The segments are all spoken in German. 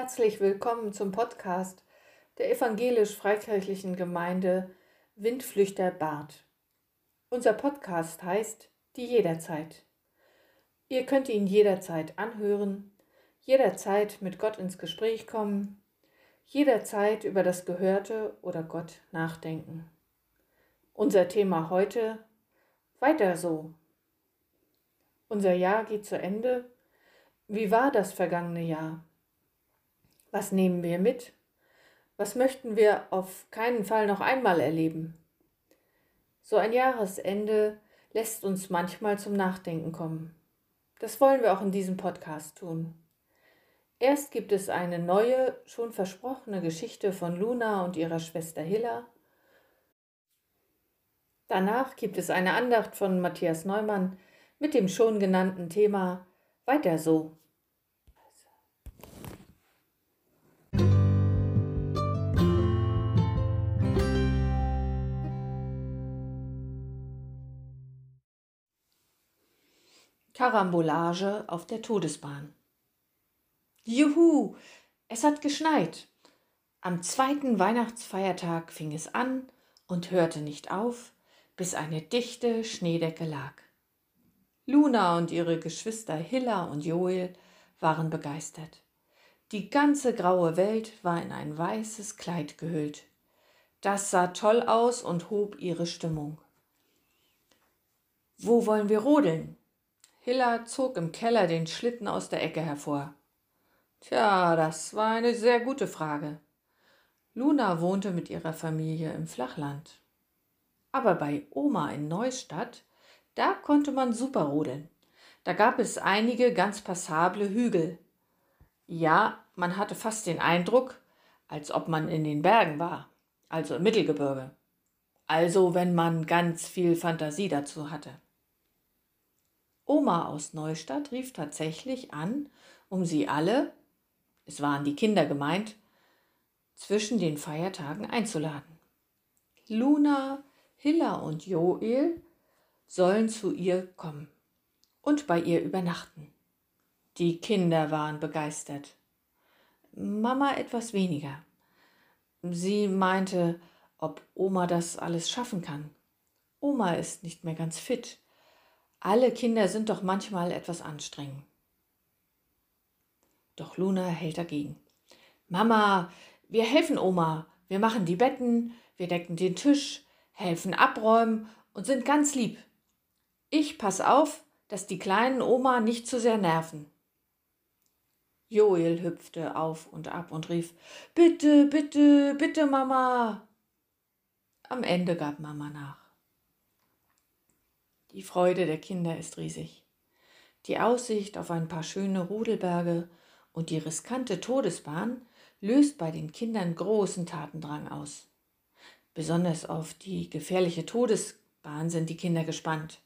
Herzlich willkommen zum Podcast der evangelisch-freikirchlichen Gemeinde Windflüchter Bad. Unser Podcast heißt Die Jederzeit. Ihr könnt ihn jederzeit anhören, jederzeit mit Gott ins Gespräch kommen, jederzeit über das Gehörte oder Gott nachdenken. Unser Thema heute Weiter so. Unser Jahr geht zu Ende. Wie war das vergangene Jahr? Was nehmen wir mit? Was möchten wir auf keinen Fall noch einmal erleben? So ein Jahresende lässt uns manchmal zum Nachdenken kommen. Das wollen wir auch in diesem Podcast tun. Erst gibt es eine neue, schon versprochene Geschichte von Luna und ihrer Schwester Hilla. Danach gibt es eine Andacht von Matthias Neumann mit dem schon genannten Thema Weiter so. Karambolage auf der Todesbahn. Juhu, es hat geschneit. Am zweiten Weihnachtsfeiertag fing es an und hörte nicht auf, bis eine dichte Schneedecke lag. Luna und ihre Geschwister Hilla und Joel waren begeistert. Die ganze graue Welt war in ein weißes Kleid gehüllt. Das sah toll aus und hob ihre Stimmung. Wo wollen wir rodeln? Hilla zog im Keller den Schlitten aus der Ecke hervor. Tja, das war eine sehr gute Frage. Luna wohnte mit ihrer Familie im Flachland. Aber bei Oma in Neustadt, da konnte man super rodeln. Da gab es einige ganz passable Hügel. Ja, man hatte fast den Eindruck, als ob man in den Bergen war, also im Mittelgebirge. Also wenn man ganz viel Fantasie dazu hatte. Oma aus Neustadt rief tatsächlich an, um sie alle, es waren die Kinder gemeint, zwischen den Feiertagen einzuladen. Luna, Hilla und Joel sollen zu ihr kommen und bei ihr übernachten. Die Kinder waren begeistert. Mama etwas weniger. Sie meinte, ob Oma das alles schaffen kann. Oma ist nicht mehr ganz fit alle Kinder sind doch manchmal etwas anstrengend. Doch Luna hält dagegen. Mama, wir helfen Oma. Wir machen die Betten, wir decken den Tisch, helfen abräumen und sind ganz lieb. Ich pass auf, dass die kleinen Oma nicht zu sehr nerven. Joel hüpfte auf und ab und rief Bitte, bitte, bitte, Mama. Am Ende gab Mama nach. Die Freude der Kinder ist riesig. Die Aussicht auf ein paar schöne Rudelberge und die riskante Todesbahn löst bei den Kindern großen Tatendrang aus. Besonders auf die gefährliche Todesbahn sind die Kinder gespannt.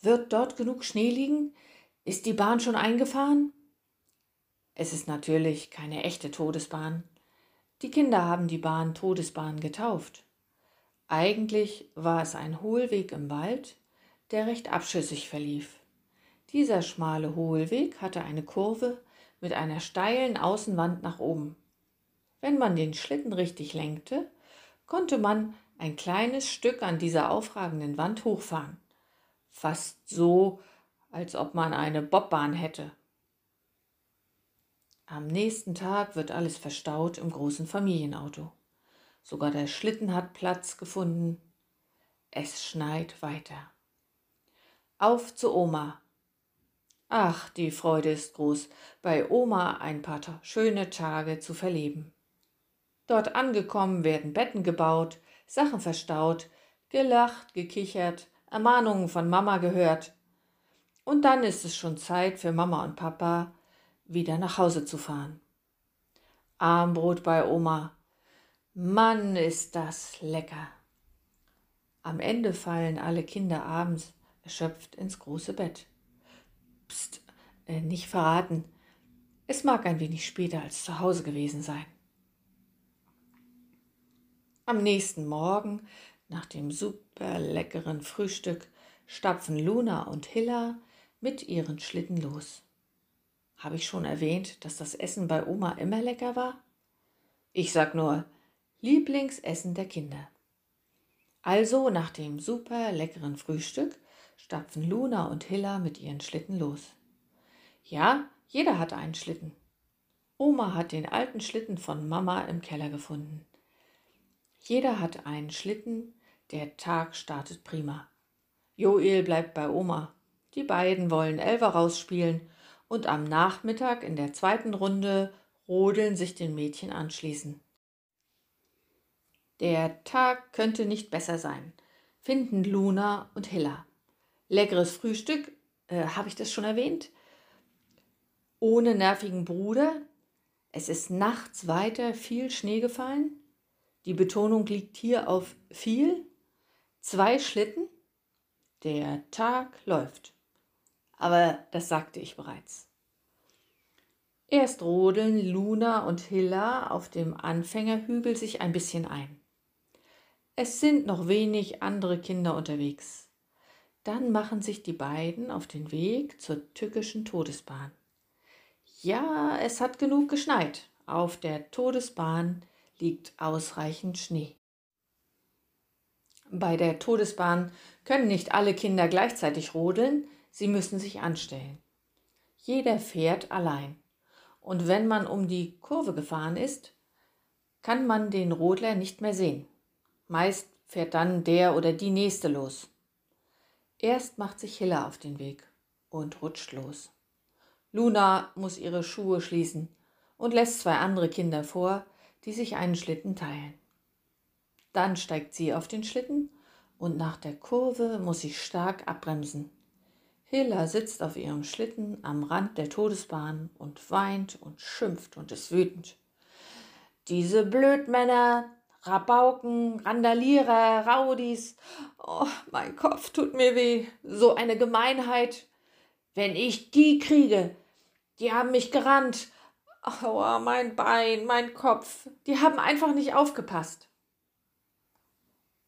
Wird dort genug Schnee liegen? Ist die Bahn schon eingefahren? Es ist natürlich keine echte Todesbahn. Die Kinder haben die Bahn Todesbahn getauft. Eigentlich war es ein Hohlweg im Wald, der recht abschüssig verlief. Dieser schmale Hohlweg hatte eine Kurve mit einer steilen Außenwand nach oben. Wenn man den Schlitten richtig lenkte, konnte man ein kleines Stück an dieser aufragenden Wand hochfahren. Fast so, als ob man eine Bobbahn hätte. Am nächsten Tag wird alles verstaut im großen Familienauto. Sogar der Schlitten hat Platz gefunden. Es schneit weiter. Auf zu Oma. Ach, die Freude ist groß, bei Oma ein paar schöne Tage zu verleben. Dort angekommen werden Betten gebaut, Sachen verstaut, gelacht, gekichert, Ermahnungen von Mama gehört. Und dann ist es schon Zeit für Mama und Papa, wieder nach Hause zu fahren. Armbrot bei Oma. Mann, ist das lecker. Am Ende fallen alle Kinder abends erschöpft ins große Bett. Psst, äh, nicht verraten. Es mag ein wenig später als zu Hause gewesen sein. Am nächsten Morgen, nach dem super leckeren Frühstück, stapfen Luna und Hilla mit ihren Schlitten los. Habe ich schon erwähnt, dass das Essen bei Oma immer lecker war? Ich sag nur Lieblingsessen der Kinder. Also nach dem super leckeren Frühstück stapfen Luna und Hilla mit ihren Schlitten los. Ja, jeder hatte einen Schlitten. Oma hat den alten Schlitten von Mama im Keller gefunden. Jeder hat einen Schlitten, der Tag startet prima. Joel bleibt bei Oma. Die beiden wollen Elver rausspielen und am Nachmittag in der zweiten Runde rodeln sich den Mädchen anschließen. Der Tag könnte nicht besser sein, finden Luna und Hilla. Leckeres Frühstück, äh, habe ich das schon erwähnt? Ohne nervigen Bruder. Es ist nachts weiter viel Schnee gefallen. Die Betonung liegt hier auf viel. Zwei Schlitten. Der Tag läuft. Aber das sagte ich bereits. Erst rodeln Luna und Hilla auf dem Anfängerhügel sich ein bisschen ein. Es sind noch wenig andere Kinder unterwegs. Dann machen sich die beiden auf den Weg zur tückischen Todesbahn. Ja, es hat genug geschneit. Auf der Todesbahn liegt ausreichend Schnee. Bei der Todesbahn können nicht alle Kinder gleichzeitig rodeln, sie müssen sich anstellen. Jeder fährt allein. Und wenn man um die Kurve gefahren ist, kann man den Rodler nicht mehr sehen. Meist fährt dann der oder die nächste los. Erst macht sich Hilla auf den Weg und rutscht los. Luna muss ihre Schuhe schließen und lässt zwei andere Kinder vor, die sich einen Schlitten teilen. Dann steigt sie auf den Schlitten und nach der Kurve muss sie stark abbremsen. Hilla sitzt auf ihrem Schlitten am Rand der Todesbahn und weint und schimpft und ist wütend. Diese Blödmänner, Rabauken, Randalierer, Raudis. Oh, mein Kopf tut mir weh. So eine Gemeinheit. Wenn ich die kriege, die haben mich gerannt. Aua, mein Bein, mein Kopf. Die haben einfach nicht aufgepasst.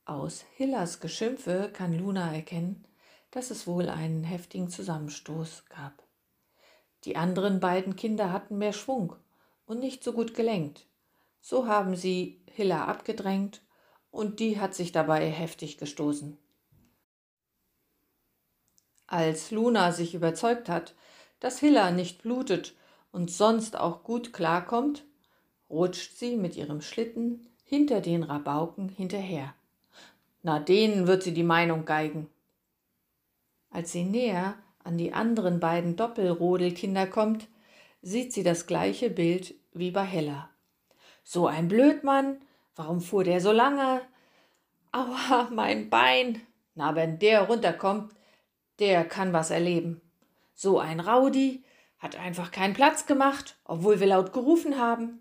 Aus Hillas Geschimpfe kann Luna erkennen, dass es wohl einen heftigen Zusammenstoß gab. Die anderen beiden Kinder hatten mehr Schwung und nicht so gut gelenkt. So haben sie Hilla abgedrängt und die hat sich dabei heftig gestoßen. Als Luna sich überzeugt hat, dass Hilla nicht blutet und sonst auch gut klarkommt, rutscht sie mit ihrem Schlitten hinter den Rabauken hinterher. Na, denen wird sie die Meinung geigen. Als sie näher an die anderen beiden Doppelrodelkinder kommt, sieht sie das gleiche Bild wie bei Hella. So ein Blödmann, warum fuhr der so lange? Aua, mein Bein. Na, wenn der runterkommt, der kann was erleben. So ein Raudi hat einfach keinen Platz gemacht, obwohl wir laut gerufen haben.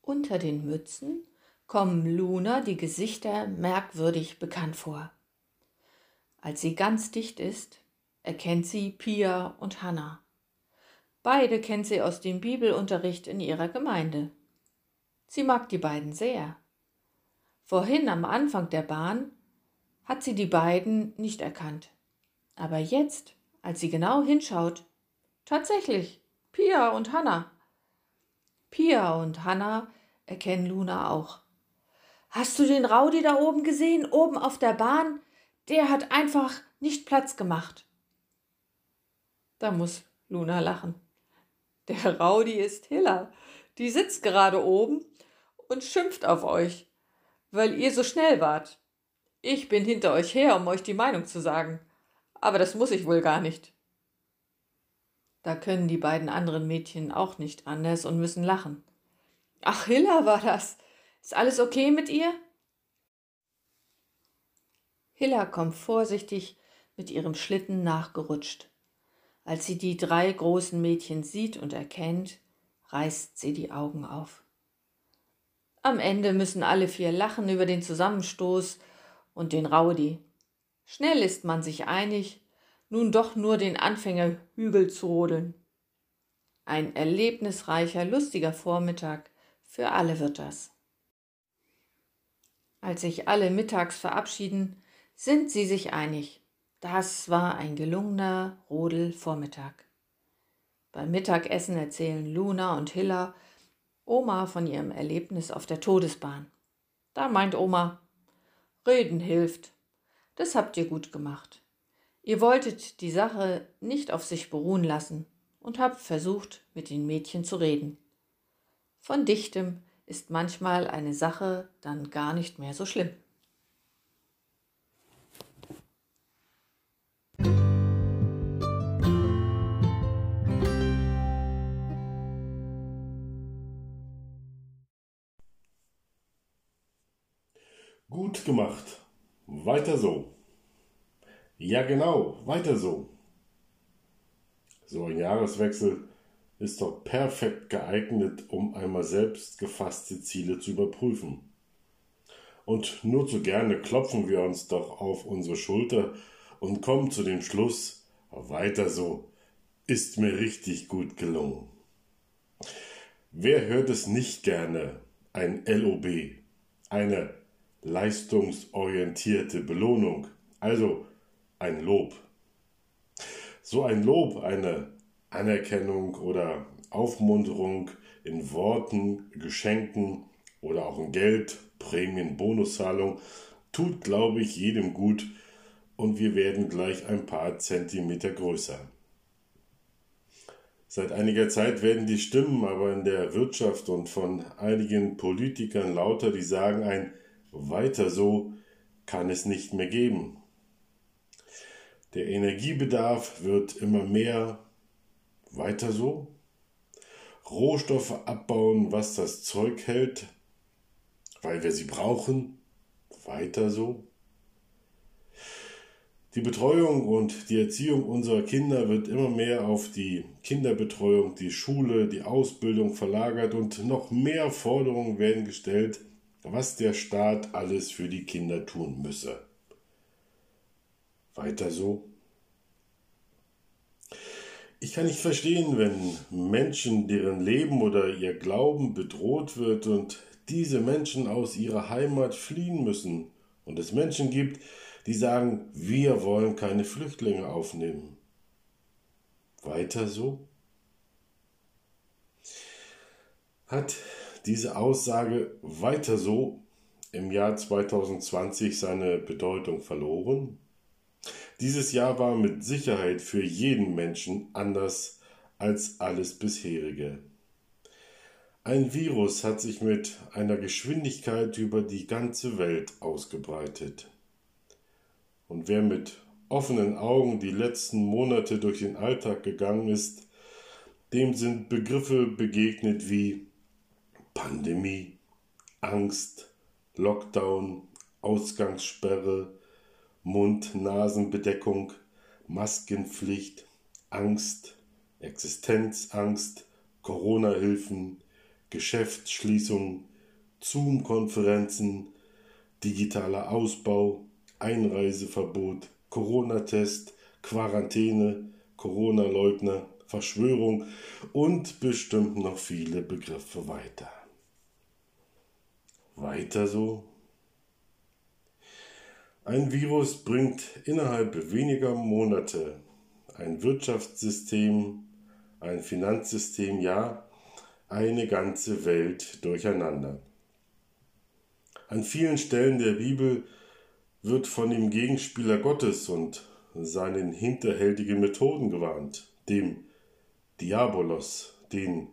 Unter den Mützen kommen Luna die Gesichter merkwürdig bekannt vor. Als sie ganz dicht ist, erkennt sie Pia und Hannah. Beide kennt sie aus dem Bibelunterricht in ihrer Gemeinde. Sie mag die beiden sehr. Vorhin am Anfang der Bahn hat sie die beiden nicht erkannt. Aber jetzt, als sie genau hinschaut, tatsächlich, Pia und Hannah. Pia und Hannah erkennen Luna auch. Hast du den Raudi da oben gesehen, oben auf der Bahn? Der hat einfach nicht Platz gemacht. Da muss Luna lachen. Der Raudi ist Hilla. Die sitzt gerade oben und schimpft auf euch, weil ihr so schnell wart. Ich bin hinter euch her, um euch die Meinung zu sagen. Aber das muss ich wohl gar nicht. Da können die beiden anderen Mädchen auch nicht anders und müssen lachen. Ach, Hilla war das. Ist alles okay mit ihr? Hilla kommt vorsichtig mit ihrem Schlitten nachgerutscht. Als sie die drei großen Mädchen sieht und erkennt, reißt sie die Augen auf. Am Ende müssen alle vier lachen über den Zusammenstoß und den Raudi. Schnell ist man sich einig, nun doch nur den Anfängerhügel zu rodeln. Ein erlebnisreicher, lustiger Vormittag für alle wird das. Als sich alle mittags verabschieden, sind sie sich einig. Das war ein gelungener Rodelvormittag. Beim Mittagessen erzählen Luna und Hilla Oma von ihrem Erlebnis auf der Todesbahn. Da meint Oma, Reden hilft. Das habt ihr gut gemacht. Ihr wolltet die Sache nicht auf sich beruhen lassen und habt versucht, mit den Mädchen zu reden. Von Dichtem ist manchmal eine Sache dann gar nicht mehr so schlimm. Gut gemacht. Weiter so. Ja genau, weiter so. So ein Jahreswechsel ist doch perfekt geeignet, um einmal selbst gefasste Ziele zu überprüfen. Und nur zu gerne klopfen wir uns doch auf unsere Schulter und kommen zu dem Schluss, weiter so, ist mir richtig gut gelungen. Wer hört es nicht gerne, ein LOB, eine leistungsorientierte Belohnung, also ein Lob. So ein Lob, eine Anerkennung oder Aufmunterung in Worten, Geschenken oder auch in Geld, Prämien, Bonuszahlung tut, glaube ich, jedem gut und wir werden gleich ein paar Zentimeter größer. Seit einiger Zeit werden die Stimmen aber in der Wirtschaft und von einigen Politikern lauter, die sagen, ein weiter so kann es nicht mehr geben. Der Energiebedarf wird immer mehr weiter so. Rohstoffe abbauen, was das Zeug hält, weil wir sie brauchen. Weiter so. Die Betreuung und die Erziehung unserer Kinder wird immer mehr auf die Kinderbetreuung, die Schule, die Ausbildung verlagert und noch mehr Forderungen werden gestellt, was der Staat alles für die Kinder tun müsse. Weiter so. Ich kann nicht verstehen, wenn Menschen, deren Leben oder ihr Glauben bedroht wird und diese Menschen aus ihrer Heimat fliehen müssen und es Menschen gibt, die sagen, wir wollen keine Flüchtlinge aufnehmen. Weiter so? Hat diese Aussage weiter so im Jahr 2020 seine Bedeutung verloren? Dieses Jahr war mit Sicherheit für jeden Menschen anders als alles bisherige. Ein Virus hat sich mit einer Geschwindigkeit über die ganze Welt ausgebreitet. Und wer mit offenen Augen die letzten Monate durch den Alltag gegangen ist, dem sind Begriffe begegnet wie Pandemie, Angst, Lockdown, Ausgangssperre, Mund-Nasen-Bedeckung, Maskenpflicht, Angst, Existenzangst, Corona-Hilfen, Geschäftsschließung, Zoom-Konferenzen, digitaler Ausbau, Einreiseverbot, Corona-Test, Quarantäne, Corona-Leugner, Verschwörung und bestimmt noch viele Begriffe weiter. Weiter so ein Virus bringt innerhalb weniger Monate ein Wirtschaftssystem, ein Finanzsystem, ja, eine ganze Welt durcheinander. An vielen Stellen der Bibel wird von dem Gegenspieler Gottes und seinen hinterhältigen Methoden gewarnt, dem Diabolos, den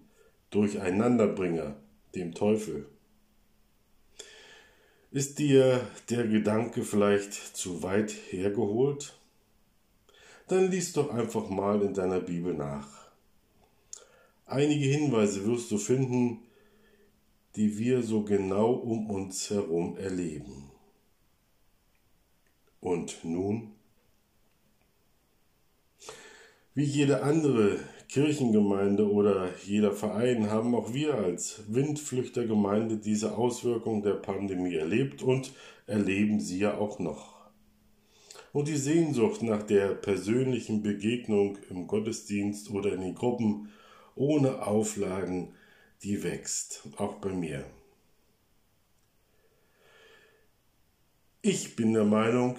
Durcheinanderbringer, dem Teufel. Ist dir der Gedanke vielleicht zu weit hergeholt? Dann lies doch einfach mal in deiner Bibel nach. Einige Hinweise wirst du finden, die wir so genau um uns herum erleben. Und nun? Wie jede andere Kirchengemeinde oder jeder Verein haben auch wir als Windflüchtergemeinde diese Auswirkungen der Pandemie erlebt und erleben sie ja auch noch. Und die Sehnsucht nach der persönlichen Begegnung im Gottesdienst oder in den Gruppen ohne Auflagen, die wächst, auch bei mir. Ich bin der Meinung,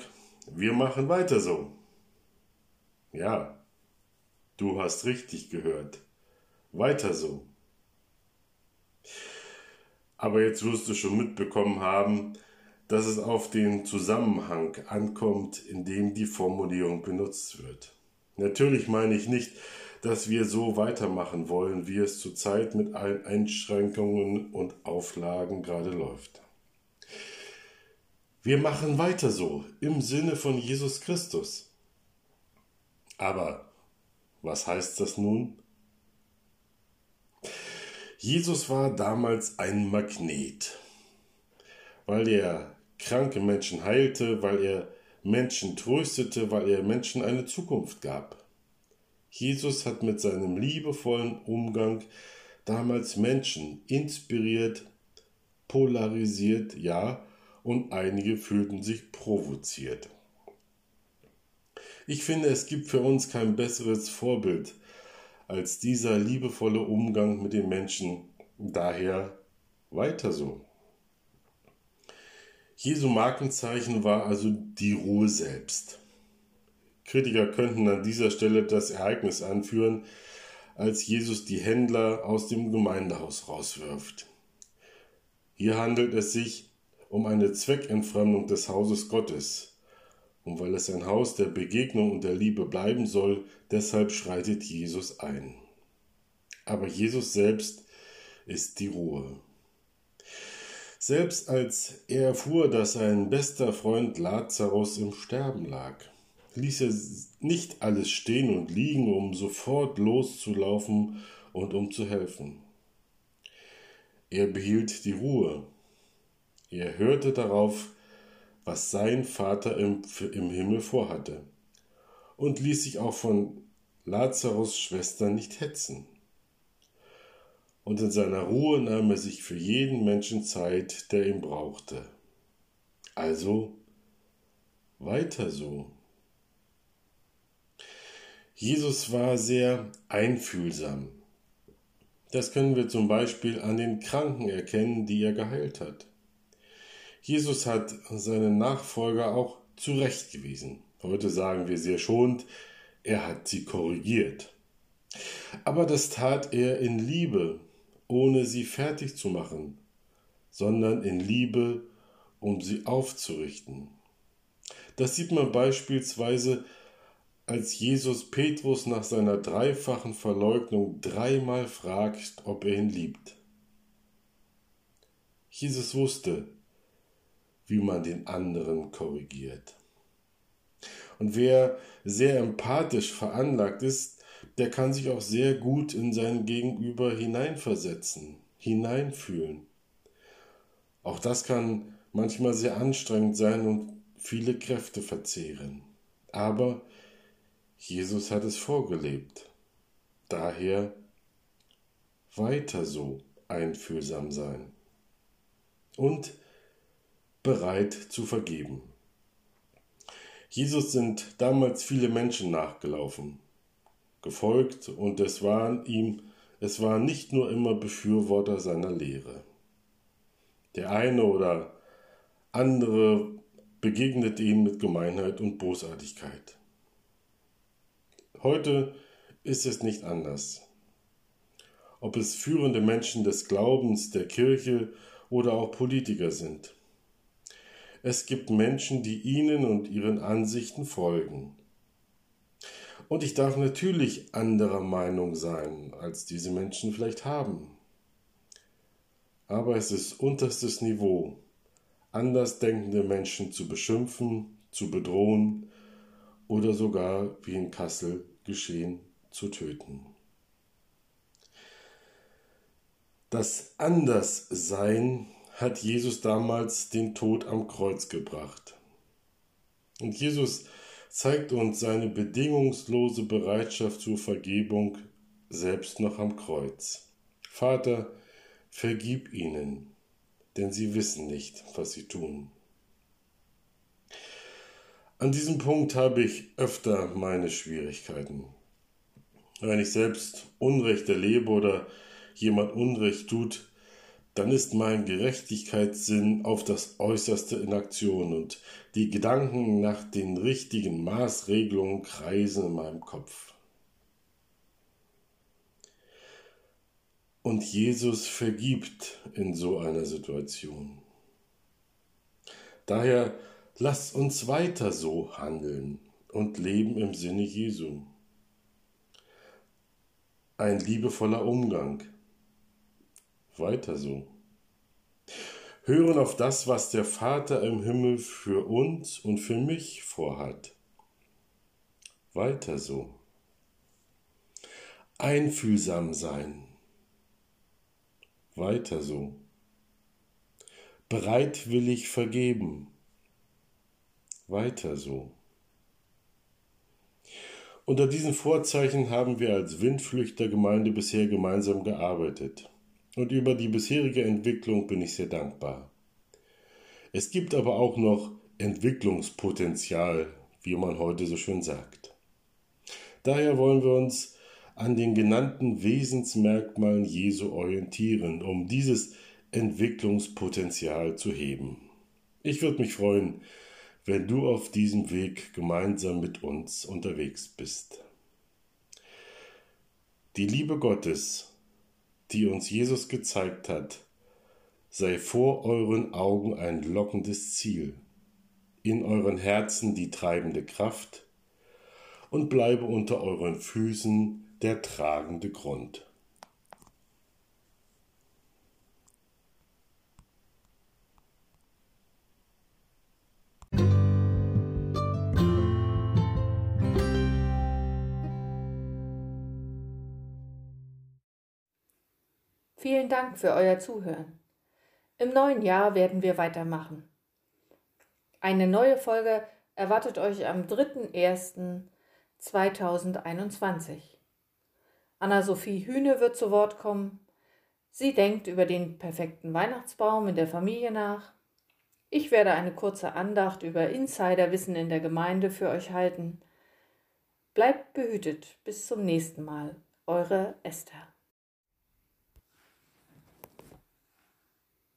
wir machen weiter so. Ja, du hast richtig gehört. Weiter so. Aber jetzt wirst du schon mitbekommen haben, dass es auf den Zusammenhang ankommt, in dem die Formulierung benutzt wird. Natürlich meine ich nicht, dass wir so weitermachen wollen, wie es zurzeit mit allen Einschränkungen und Auflagen gerade läuft. Wir machen weiter so im Sinne von Jesus Christus. Aber was heißt das nun? Jesus war damals ein Magnet, weil er kranke Menschen heilte, weil er Menschen tröstete, weil er Menschen eine Zukunft gab. Jesus hat mit seinem liebevollen Umgang damals Menschen inspiriert, polarisiert, ja, und einige fühlten sich provoziert. Ich finde, es gibt für uns kein besseres Vorbild als dieser liebevolle Umgang mit den Menschen. Daher weiter so. Jesu Markenzeichen war also die Ruhe selbst. Kritiker könnten an dieser Stelle das Ereignis anführen, als Jesus die Händler aus dem Gemeindehaus rauswirft. Hier handelt es sich um eine Zweckentfremdung des Hauses Gottes. Und weil es ein Haus der Begegnung und der Liebe bleiben soll, deshalb schreitet Jesus ein. Aber Jesus selbst ist die Ruhe. Selbst als er erfuhr, dass sein bester Freund Lazarus im Sterben lag, ließ er nicht alles stehen und liegen, um sofort loszulaufen und um zu helfen. Er behielt die Ruhe. Er hörte darauf, was sein Vater im, im Himmel vorhatte, und ließ sich auch von Lazarus Schwester nicht hetzen. Und in seiner Ruhe nahm er sich für jeden Menschen Zeit, der ihn brauchte. Also weiter so. Jesus war sehr einfühlsam. Das können wir zum Beispiel an den Kranken erkennen, die er geheilt hat. Jesus hat seine Nachfolger auch zurechtgewiesen. Heute sagen wir sehr schonend, er hat sie korrigiert. Aber das tat er in Liebe, ohne sie fertig zu machen, sondern in Liebe, um sie aufzurichten. Das sieht man beispielsweise als Jesus Petrus nach seiner dreifachen Verleugnung dreimal fragt, ob er ihn liebt. Jesus wusste, wie man den anderen korrigiert. Und wer sehr empathisch veranlagt ist, der kann sich auch sehr gut in sein Gegenüber hineinversetzen, hineinfühlen. Auch das kann manchmal sehr anstrengend sein und viele Kräfte verzehren. Aber Jesus hat es vorgelebt. Daher weiter so einfühlsam sein und bereit zu vergeben. Jesus sind damals viele Menschen nachgelaufen, gefolgt und es waren ihm, es waren nicht nur immer Befürworter seiner Lehre. Der eine oder andere begegnete ihm mit Gemeinheit und Bosartigkeit. Heute ist es nicht anders. Ob es führende Menschen des Glaubens, der Kirche oder auch Politiker sind. Es gibt Menschen, die ihnen und ihren Ansichten folgen. Und ich darf natürlich anderer Meinung sein, als diese Menschen vielleicht haben. Aber es ist unterstes Niveau, andersdenkende Menschen zu beschimpfen, zu bedrohen oder sogar, wie in Kassel, geschehen, zu töten. Das Anderssein hat Jesus damals den Tod am Kreuz gebracht. Und Jesus zeigt uns seine bedingungslose Bereitschaft zur Vergebung selbst noch am Kreuz. Vater, vergib ihnen, denn sie wissen nicht, was sie tun. An diesem Punkt habe ich öfter meine Schwierigkeiten. Wenn ich selbst Unrecht erlebe oder jemand Unrecht tut, dann ist mein Gerechtigkeitssinn auf das Äußerste in Aktion und die Gedanken nach den richtigen Maßregelungen kreisen in meinem Kopf. Und Jesus vergibt in so einer Situation. Daher lasst uns weiter so handeln und leben im Sinne Jesu. Ein liebevoller Umgang weiter so. Hören auf das, was der Vater im Himmel für uns und für mich vorhat. Weiter so. Einfühlsam sein. Weiter so. Bereitwillig vergeben. Weiter so. Unter diesen Vorzeichen haben wir als Windflüchtergemeinde bisher gemeinsam gearbeitet und über die bisherige Entwicklung bin ich sehr dankbar. Es gibt aber auch noch Entwicklungspotenzial, wie man heute so schön sagt. Daher wollen wir uns an den genannten Wesensmerkmalen Jesu orientieren, um dieses Entwicklungspotenzial zu heben. Ich würde mich freuen, wenn du auf diesem Weg gemeinsam mit uns unterwegs bist. Die Liebe Gottes die uns Jesus gezeigt hat, sei vor euren Augen ein lockendes Ziel, in euren Herzen die treibende Kraft und bleibe unter euren Füßen der tragende Grund. Vielen Dank für euer Zuhören. Im neuen Jahr werden wir weitermachen. Eine neue Folge erwartet euch am 3.1.2021. Anna-Sophie Hühne wird zu Wort kommen. Sie denkt über den perfekten Weihnachtsbaum in der Familie nach. Ich werde eine kurze Andacht über Insiderwissen in der Gemeinde für euch halten. Bleibt behütet. Bis zum nächsten Mal. Eure Esther.